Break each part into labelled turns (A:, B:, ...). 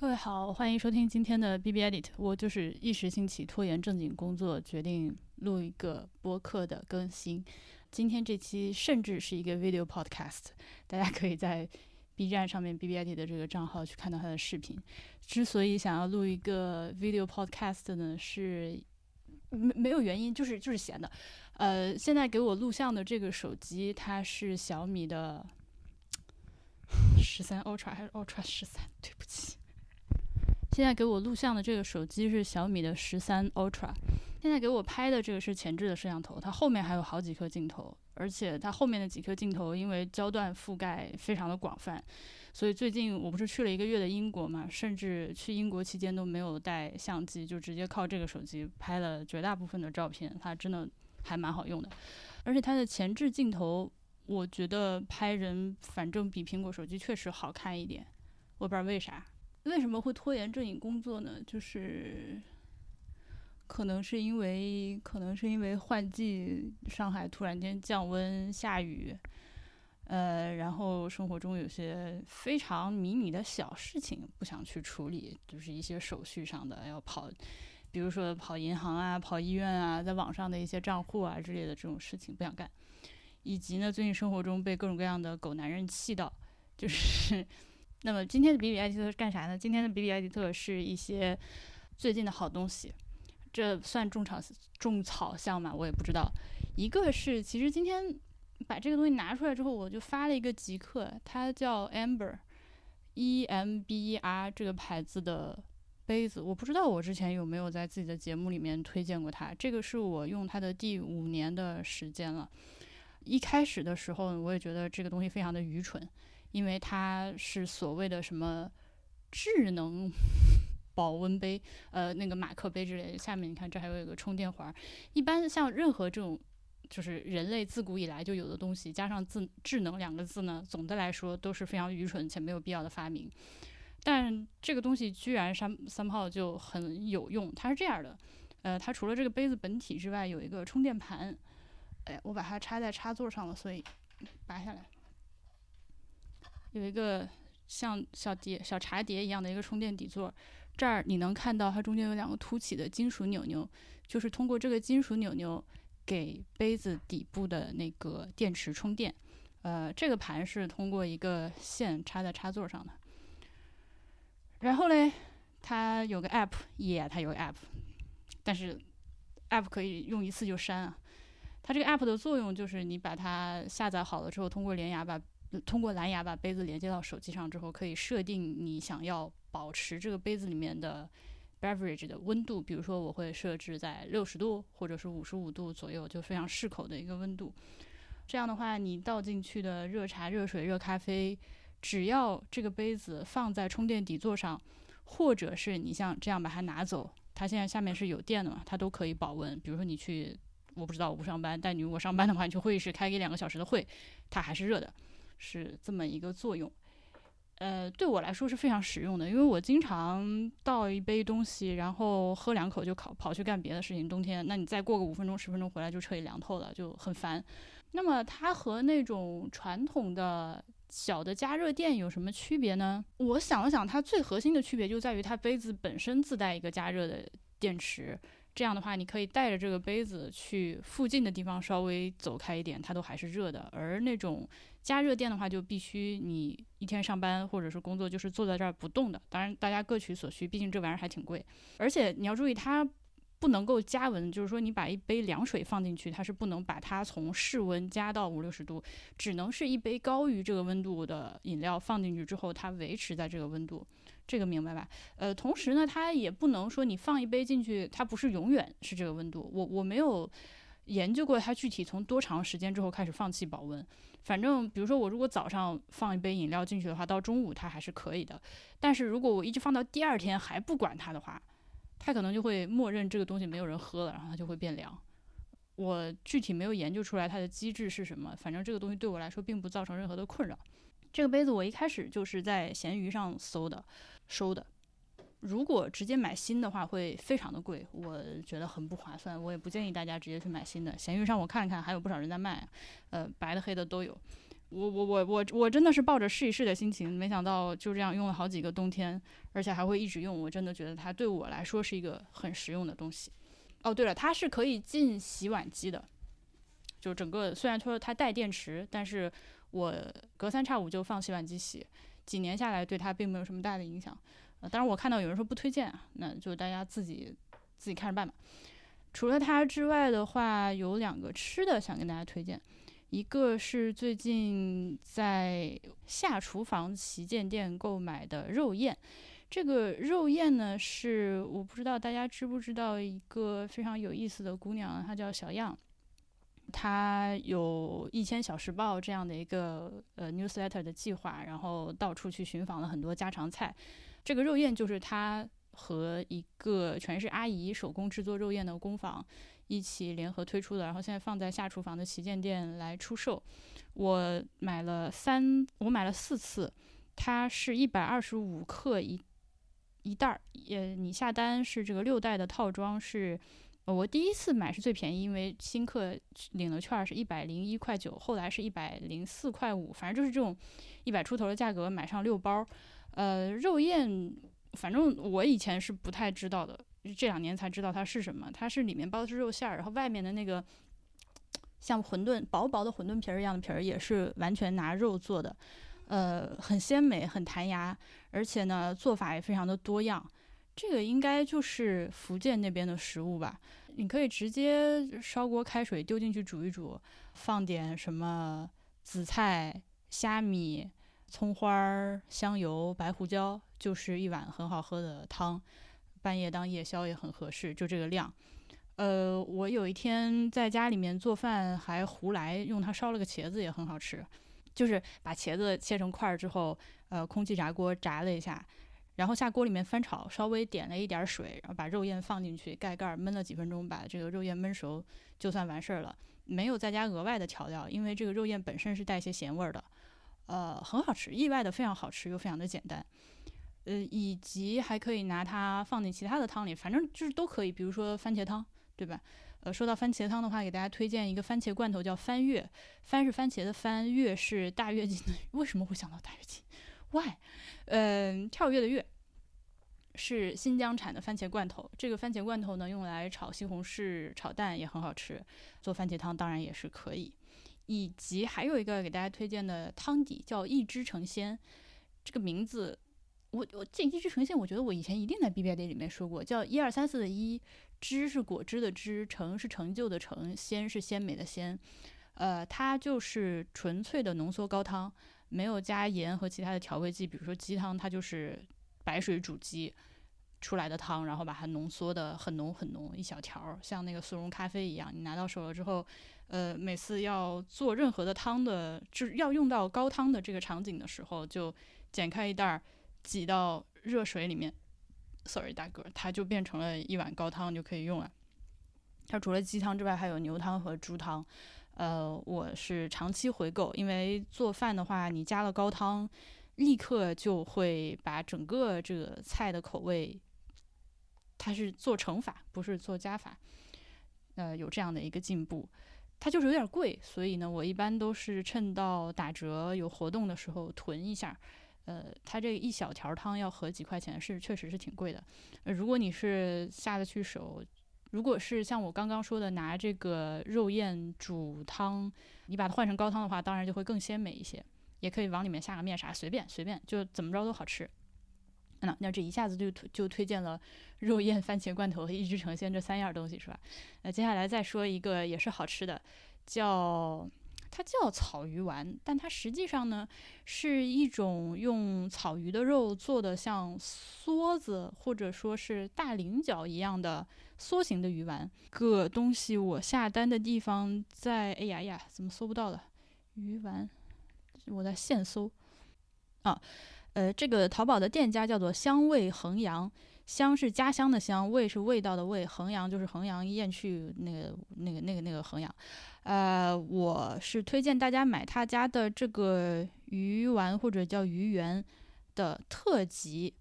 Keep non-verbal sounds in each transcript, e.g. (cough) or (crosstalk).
A: 各位好，欢迎收听今天的 B B Edit。我就是一时兴起拖延正经工作，决定录一个播客的更新。今天这期甚至是一个 video podcast，(laughs) 大家可以在 B 站上面 B B Edit 的这个账号去看到它的视频。之所以想要录一个 video podcast 呢，是没没有原因，就是就是闲的。呃，现在给我录像的这个手机，它是小米的十三 Ultra 还是 Ultra 十三？对不起。现在给我录像的这个手机是小米的十三 Ultra，现在给我拍的这个是前置的摄像头，它后面还有好几颗镜头，而且它后面的几颗镜头因为焦段覆盖非常的广泛，所以最近我不是去了一个月的英国嘛，甚至去英国期间都没有带相机，就直接靠这个手机拍了绝大部分的照片，它真的还蛮好用的，而且它的前置镜头，我觉得拍人反正比苹果手机确实好看一点，我不知道为啥。为什么会拖延正经工作呢？就是可能是因为，可能是因为换季，上海突然间降温下雨，呃，然后生活中有些非常迷你的小事情不想去处理，就是一些手续上的要跑，比如说跑银行啊、跑医院啊、在网上的一些账户啊之类的这种事情不想干，以及呢，最近生活中被各种各样的狗男人气到，就是。那么今天的比比艾迪特是干啥呢？今天的比比艾迪特是一些最近的好东西，这算种草种草项吗？我也不知道。一个是，其实今天把这个东西拿出来之后，我就发了一个极客，它叫 Amber，E M B E R 这个牌子的杯子，我不知道我之前有没有在自己的节目里面推荐过它。这个是我用它的第五年的时间了。一开始的时候，我也觉得这个东西非常的愚蠢。因为它是所谓的什么智能 (laughs) 保温杯，呃，那个马克杯之类的。下面你看，这还有一个充电环。一般像任何这种，就是人类自古以来就有的东西，加上“智智能”两个字呢，总的来说都是非常愚蠢且没有必要的发明。但这个东西居然三三炮就很有用。它是这样的，呃，它除了这个杯子本体之外，有一个充电盘。哎，我把它插在插座上了，所以拔下来。有一个像小碟、小茶碟一样的一个充电底座，这儿你能看到它中间有两个凸起的金属钮钮，就是通过这个金属钮钮给杯子底部的那个电池充电。呃，这个盘是通过一个线插在插座上的。然后嘞，它有个 app，也，它有个 app，但是 app 可以用一次就删啊。它这个 app 的作用就是你把它下载好了之后，通过连牙把。通过蓝牙把杯子连接到手机上之后，可以设定你想要保持这个杯子里面的 beverage 的温度。比如说，我会设置在六十度或者是五十五度左右，就非常适口的一个温度。这样的话，你倒进去的热茶、热水、热咖啡，只要这个杯子放在充电底座上，或者是你像这样把它拿走，它现在下面是有电的嘛，它都可以保温。比如说你去，我不知道我不上班，但你如果上班的话，你去会议室开一两个小时的会，它还是热的。是这么一个作用，呃，对我来说是非常实用的，因为我经常倒一杯东西，然后喝两口就跑跑去干别的事情。冬天，那你再过个五分钟十分钟回来就彻底凉透了，就很烦。那么它和那种传统的小的加热垫有什么区别呢？我想了想，它最核心的区别就在于它杯子本身自带一个加热的电池。这样的话，你可以带着这个杯子去附近的地方稍微走开一点，它都还是热的。而那种加热垫的话，就必须你一天上班或者是工作就是坐在这儿不动的。当然，大家各取所需，毕竟这玩意儿还挺贵。而且你要注意，它不能够加温，就是说你把一杯凉水放进去，它是不能把它从室温加到五六十度，只能是一杯高于这个温度的饮料放进去之后，它维持在这个温度。这个明白吧？呃，同时呢，它也不能说你放一杯进去，它不是永远是这个温度。我我没有研究过它具体从多长时间之后开始放弃保温。反正比如说我如果早上放一杯饮料进去的话，到中午它还是可以的。但是如果我一直放到第二天还不管它的话，它可能就会默认这个东西没有人喝了，然后它就会变凉。我具体没有研究出来它的机制是什么，反正这个东西对我来说并不造成任何的困扰。这个杯子我一开始就是在闲鱼上搜的，收的。如果直接买新的话，会非常的贵，我觉得很不划算。我也不建议大家直接去买新的。闲鱼上我看了看，还有不少人在卖，呃，白的黑的都有。我我我我我真的是抱着试一试的心情，没想到就这样用了好几个冬天，而且还会一直用。我真的觉得它对我来说是一个很实用的东西。哦，对了，它是可以进洗碗机的，就整个虽然说它带电池，但是我隔三差五就放洗碗机洗，几年下来对它并没有什么大的影响。呃，当然我看到有人说不推荐啊，那就大家自己自己看着办吧。除了它之外的话，有两个吃的想跟大家推荐。一个是最近在下厨房旗舰店购买的肉燕，这个肉燕呢是我不知道大家知不知道一个非常有意思的姑娘，她叫小样，他有一千小时报这样的一个呃 newsletter 的计划，然后到处去寻访了很多家常菜，这个肉燕就是他和一个全是阿姨手工制作肉燕的工坊。一起联合推出的，然后现在放在下厨房的旗舰店来出售。我买了三，我买了四次，它是一百二十五克一一袋儿。也你下单是这个六袋的套装，是呃我第一次买是最便宜，因为新客领了券是一百零一块九，后来是一百零四块五，反正就是这种一百出头的价格买上六包。呃，肉燕，反正我以前是不太知道的。这两年才知道它是什么，它是里面包的是肉馅儿，然后外面的那个像馄饨薄薄的馄饨皮儿一样的皮儿也是完全拿肉做的，呃，很鲜美，很弹牙，而且呢做法也非常的多样。这个应该就是福建那边的食物吧？你可以直接烧锅开水丢进去煮一煮，放点什么紫菜、虾米、葱花、香油、白胡椒，就是一碗很好喝的汤。半夜当夜宵也很合适，就这个量。呃，我有一天在家里面做饭，还胡来用它烧了个茄子，也很好吃。就是把茄子切成块儿之后，呃，空气炸锅炸了一下，然后下锅里面翻炒，稍微点了一点水，然后把肉燕放进去，盖盖儿焖了几分钟，把这个肉燕焖熟，就算完事儿了。没有再加额外的调料，因为这个肉燕本身是带一些咸味儿的，呃，很好吃，意外的非常好吃，又非常的简单。呃，以及还可以拿它放进其他的汤里，反正就是都可以。比如说番茄汤，对吧？呃，说到番茄汤的话，给大家推荐一个番茄罐头，叫番月。番是番茄的番，月是大跃进的。(laughs) 为什么会想到大跃进？Why？嗯，跳跃的跃是新疆产的番茄罐头。这个番茄罐头呢，用来炒西红柿、炒蛋也很好吃。做番茄汤当然也是可以。以及还有一个给大家推荐的汤底叫一汁成仙，这个名字。我我这一支呈现，我觉得我以前一定在 B B I D 里面说过，叫一二三四的一，汁是果汁的汁，成是成就的成，鲜是鲜美的鲜，呃，它就是纯粹的浓缩高汤，没有加盐和其他的调味剂，比如说鸡汤，它就是白水煮鸡出来的汤，然后把它浓缩的很浓很浓，一小条，像那个速溶咖啡一样，你拿到手了之后，呃，每次要做任何的汤的，就要用到高汤的这个场景的时候，就剪开一袋儿。挤到热水里面，sorry 大哥，它就变成了一碗高汤就可以用了。它除了鸡汤之外，还有牛汤和猪汤。呃，我是长期回购，因为做饭的话，你加了高汤，立刻就会把整个这个菜的口味，它是做乘法，不是做加法。呃，有这样的一个进步，它就是有点贵，所以呢，我一般都是趁到打折有活动的时候囤一下。呃，它这一小条汤要合几块钱，是确实是挺贵的。如果你是下得去手，如果是像我刚刚说的拿这个肉燕煮汤，你把它换成高汤的话，当然就会更鲜美一些。也可以往里面下个面啥，随便随便，就怎么着都好吃。那那这一下子就推就推荐了肉燕、番茄罐头和一只成鲜这三样东西是吧？那接下来再说一个也是好吃的，叫。它叫草鱼丸，但它实际上呢是一种用草鱼的肉做的像梭子或者说是大菱角一样的梭形的鱼丸。个东西我下单的地方在，哎呀呀，怎么搜不到了？鱼丸，我在现搜。啊，呃，这个淘宝的店家叫做香味衡阳，香是家乡的香，味是味道的味，衡阳就是衡阳雁去那个那个那个那个衡阳。呃，我是推荐大家买他家的这个鱼丸或者叫鱼圆的特级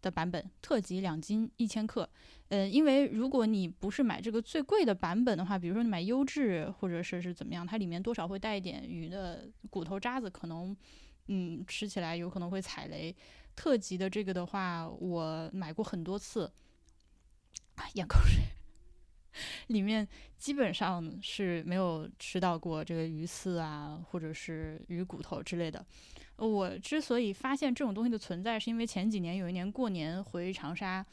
A: 的版本，特级两斤一千克。呃，因为如果你不是买这个最贵的版本的话，比如说你买优质或者是是怎么样，它里面多少会带一点鱼的骨头渣子，可能嗯吃起来有可能会踩雷。特级的这个的话，我买过很多次，啊咽口水，里面基本上是没有吃到过这个鱼刺啊，或者是鱼骨头之类的。我之所以发现这种东西的存在，是因为前几年有一年过年回长沙。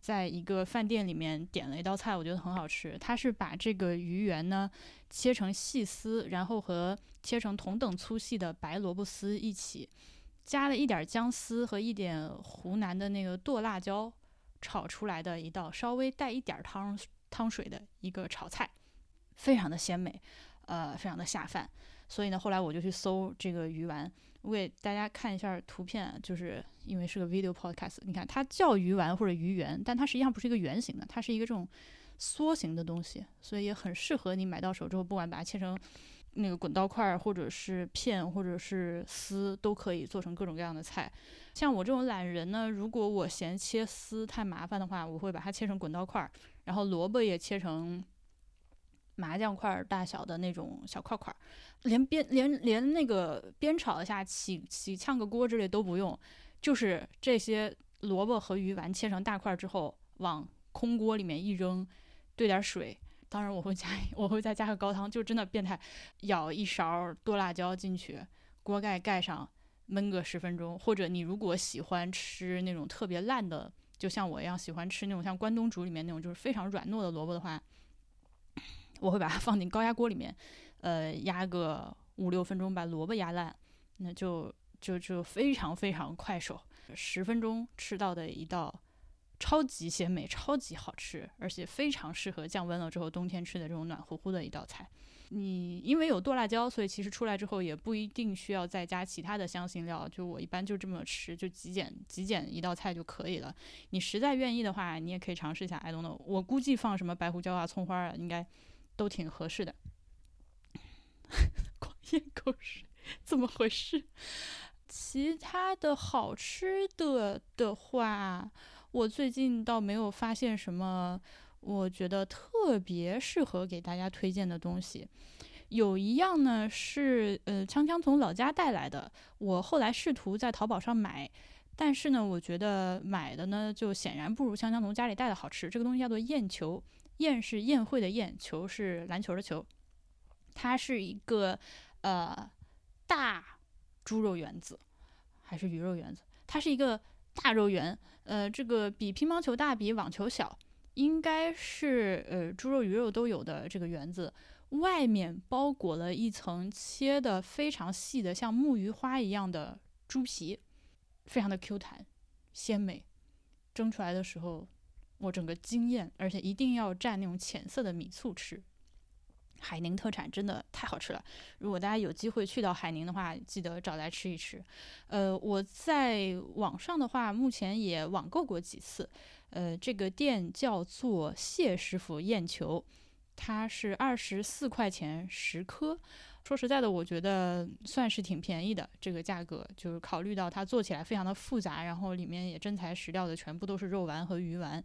A: 在一个饭店里面点了一道菜，我觉得很好吃。它是把这个鱼圆呢切成细丝，然后和切成同等粗细的白萝卜丝一起，加了一点姜丝和一点湖南的那个剁辣椒炒出来的一道稍微带一点汤汤水的一个炒菜，非常的鲜美，呃，非常的下饭。所以呢，后来我就去搜这个鱼丸。我给大家看一下图片，就是因为是个 video podcast，你看它叫鱼丸或者鱼圆，但它实际上不是一个圆形的，它是一个这种梭形的东西，所以也很适合你买到手之后，不管把它切成那个滚刀块儿，或者是片，或者是丝，都可以做成各种各样的菜。像我这种懒人呢，如果我嫌切丝太麻烦的话，我会把它切成滚刀块儿，然后萝卜也切成。麻将块大小的那种小块块，连煸连连那个煸炒一下起起炝个锅之类都不用，就是这些萝卜和鱼丸切成大块之后，往空锅里面一扔，兑点水，当然我会加我会再加个高汤，就真的变态，舀一勺剁辣椒进去，锅盖盖上焖个十分钟，或者你如果喜欢吃那种特别烂的，就像我一样喜欢吃那种像关东煮里面那种就是非常软糯的萝卜的话。我会把它放进高压锅里面，呃，压个五六分钟，把萝卜压烂，那就就就非常非常快手，十分钟吃到的一道超级鲜美、超级好吃，而且非常适合降温了之后冬天吃的这种暖乎乎的一道菜。你因为有剁辣椒，所以其实出来之后也不一定需要再加其他的香辛料，就我一般就这么吃，就极简极简一道菜就可以了。你实在愿意的话，你也可以尝试一下。I don't know，我估计放什么白胡椒啊、葱花啊，应该。都挺合适的，(laughs) 光咽口水，怎么回事？其他的好吃的的话，我最近倒没有发现什么，我觉得特别适合给大家推荐的东西。有一样呢是呃，锵锵从老家带来的，我后来试图在淘宝上买，但是呢，我觉得买的呢就显然不如锵锵从家里带的好吃。这个东西叫做燕球。宴是宴会的宴，球是篮球的球，它是一个呃大猪肉圆子，还是鱼肉圆子？它是一个大肉圆，呃，这个比乒乓球大，比网球小，应该是呃猪肉鱼肉都有的这个圆子，外面包裹了一层切的非常细的像木鱼花一样的猪皮，非常的 Q 弹鲜美，蒸出来的时候。我整个惊艳，而且一定要蘸那种浅色的米醋吃。海宁特产真的太好吃了，如果大家有机会去到海宁的话，记得找来吃一吃。呃，我在网上的话，目前也网购过几次。呃，这个店叫做谢师傅燕球，它是二十四块钱十颗。说实在的，我觉得算是挺便宜的这个价格，就是考虑到它做起来非常的复杂，然后里面也真材实料的，全部都是肉丸和鱼丸。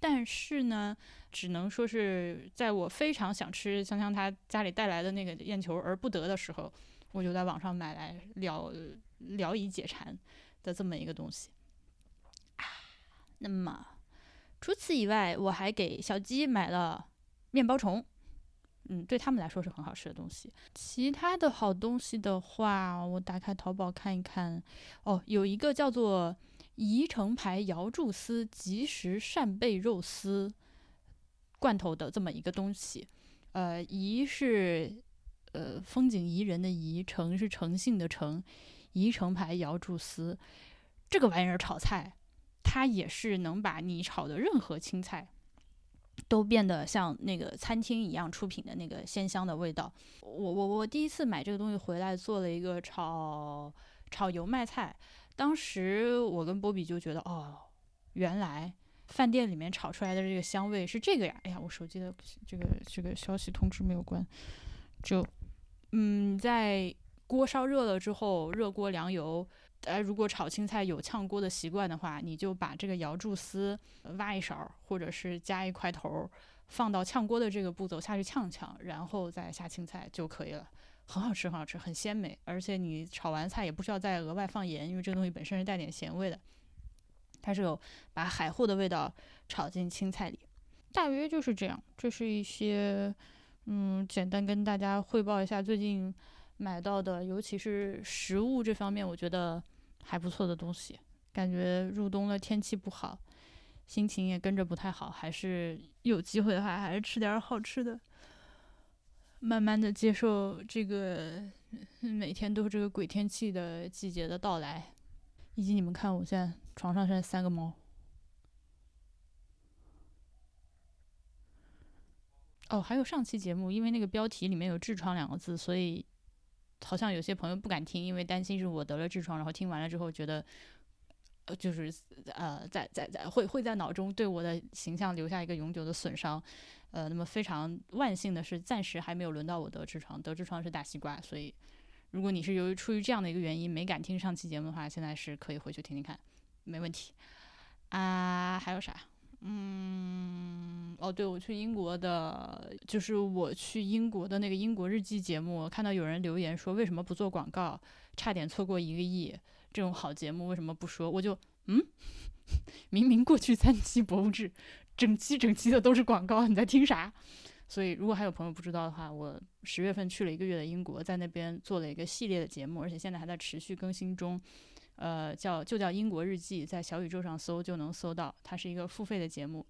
A: 但是呢，只能说是在我非常想吃香香他家里带来的那个燕球而不得的时候，我就在网上买来聊聊以解馋的这么一个东西。啊，那么除此以外，我还给小鸡买了面包虫。嗯，对他们来说是很好吃的东西。其他的好东西的话，我打开淘宝看一看。哦，有一个叫做宜城牌瑶柱丝即食扇贝肉丝罐头的这么一个东西。呃，宜是呃风景宜人的宜，诚是诚信的诚。宜城牌瑶柱丝这个玩意儿炒菜，它也是能把你炒的任何青菜。都变得像那个餐厅一样出品的那个鲜香的味道。我我我第一次买这个东西回来做了一个炒炒油麦菜，当时我跟波比就觉得哦，原来饭店里面炒出来的这个香味是这个呀！哎呀，我手机的这个这个消息通知没有关，就嗯，在锅烧热了之后，热锅凉油。呃，如果炒青菜有炝锅的习惯的话，你就把这个瑶柱丝挖一勺，或者是加一块头，放到炝锅的这个步骤下去炝炝，然后再下青菜就可以了。很好吃，很好吃，很鲜美。而且你炒完菜也不需要再额外放盐，因为这个东西本身是带点咸味的。它是有把海货的味道炒进青菜里，大约就是这样。这是一些，嗯，简单跟大家汇报一下最近买到的，尤其是食物这方面，我觉得。还不错的东西，感觉入冬了，天气不好，心情也跟着不太好，还是有机会的话，还是吃点好吃的，慢慢的接受这个每天都是这个鬼天气的季节的到来。以及你们看，我现在床上现在三个猫。哦，还有上期节目，因为那个标题里面有痔疮两个字，所以。好像有些朋友不敢听，因为担心是我得了痔疮，然后听完了之后觉得，就是呃，在在在会会在脑中对我的形象留下一个永久的损伤，呃，那么非常万幸的是，暂时还没有轮到我得痔疮，得痔疮是大西瓜，所以如果你是由于出于这样的一个原因没敢听上期节目的话，现在是可以回去听听看，没问题啊，还有啥？嗯，哦，对，我去英国的，就是我去英国的那个英国日记节目，看到有人留言说为什么不做广告，差点错过一个亿，这种好节目为什么不说？我就嗯，(laughs) 明明过去三期博物志，整期整期的都是广告，你在听啥？所以如果还有朋友不知道的话，我十月份去了一个月的英国，在那边做了一个系列的节目，而且现在还在持续更新中。呃，叫就叫英国日记，在小宇宙上搜就能搜到。它是一个付费的节目，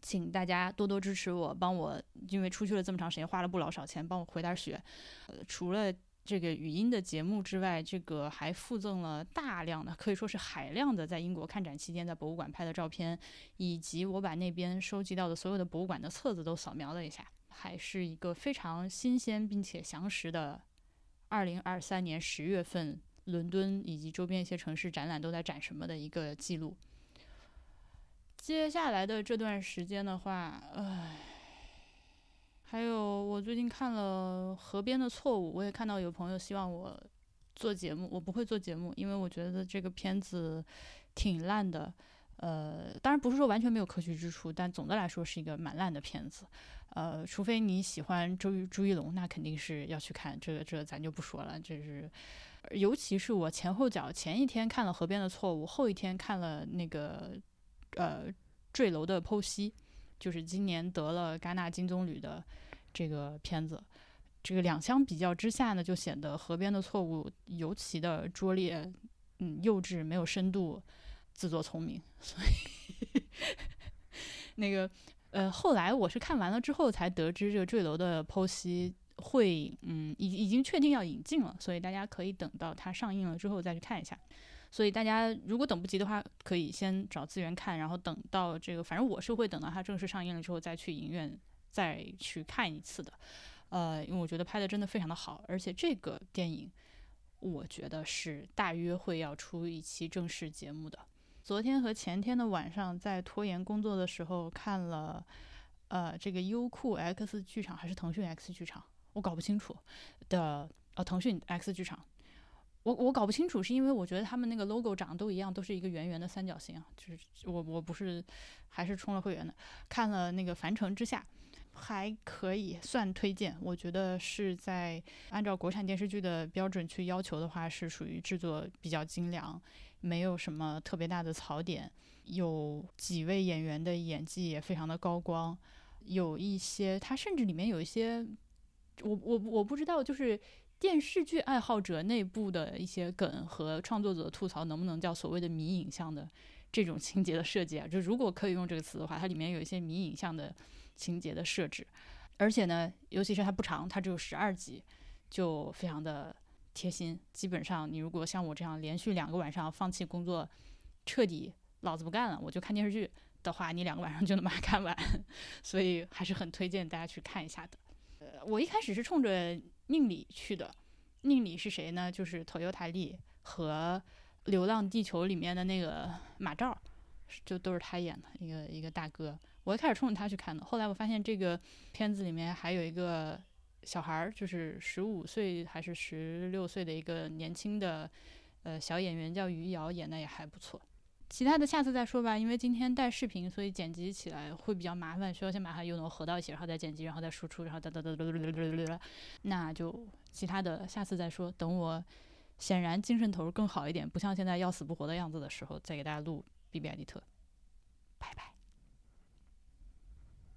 A: 请大家多多支持我，帮我，因为出去了这么长时间，花了不老少钱，帮我回点血。呃，除了这个语音的节目之外，这个还附赠了大量的，可以说是海量的，在英国看展期间在博物馆拍的照片，以及我把那边收集到的所有的博物馆的册子都扫描了一下，还是一个非常新鲜并且详实的二零二三年十月份。伦敦以及周边一些城市展览都在展什么的一个记录。接下来的这段时间的话，唉，还有我最近看了《河边的错误》，我也看到有朋友希望我做节目，我不会做节目，因为我觉得这个片子挺烂的。呃，当然不是说完全没有可取之处，但总的来说是一个蛮烂的片子。呃，除非你喜欢周朱一龙，那肯定是要去看。这个这个咱就不说了，这是。尤其是我前后脚，前一天看了《河边的错误》，后一天看了那个呃《坠楼的剖析》，就是今年得了戛纳金棕榈的这个片子。这个两相比较之下呢，就显得《河边的错误》尤其的拙劣，嗯，幼稚，没有深度，自作聪明。(laughs) 所以那个呃，后来我是看完了之后才得知这个《坠楼的剖析》。会，嗯，已已经确定要引进了，所以大家可以等到它上映了之后再去看一下。所以大家如果等不及的话，可以先找资源看，然后等到这个，反正我是会等到它正式上映了之后再去影院再去看一次的。呃，因为我觉得拍的真的非常的好，而且这个电影我觉得是大约会要出一期正式节目的。昨天和前天的晚上在拖延工作的时候看了，呃，这个优酷 X 剧场还是腾讯 X 剧场？我搞不清楚的，呃，腾讯 X 剧场，我我搞不清楚，是因为我觉得他们那个 logo 长得都一样，都是一个圆圆的三角形啊，就是我我不是还是充了会员的，看了那个《凡城之下》，还可以算推荐，我觉得是在按照国产电视剧的标准去要求的话，是属于制作比较精良，没有什么特别大的槽点，有几位演员的演技也非常的高光，有一些它甚至里面有一些。我我我不知道，就是电视剧爱好者内部的一些梗和创作者吐槽，能不能叫所谓的迷影像的这种情节的设计啊？就如果可以用这个词的话，它里面有一些迷影像的情节的设置，而且呢，尤其是它不长，它只有十二集，就非常的贴心。基本上，你如果像我这样连续两个晚上放弃工作，彻底老子不干了，我就看电视剧的话，你两个晚上就能把它 (laughs) 看完，所以还是很推荐大家去看一下的。呃我一开始是冲着宁里去的，宁里是谁呢？就是头优台历和《流浪地球》里面的那个马照，就都是他演的一个一个大哥。我一开始冲着他去看的，后来我发现这个片子里面还有一个小孩儿，就是十五岁还是十六岁的一个年轻的呃小演员叫余瑶，演的也还不错。其他的下次再说吧，因为今天带视频，所以剪辑起来会比较麻烦，需要先把它用能合到一起，然后再剪辑，然后再输出，然后哒哒哒哒哒哒哒哒，那就其他的下次再说。等我显然精神头更好一点，不像现在要死不活的样子的时候，再给大家录 B B I D 特，拜拜。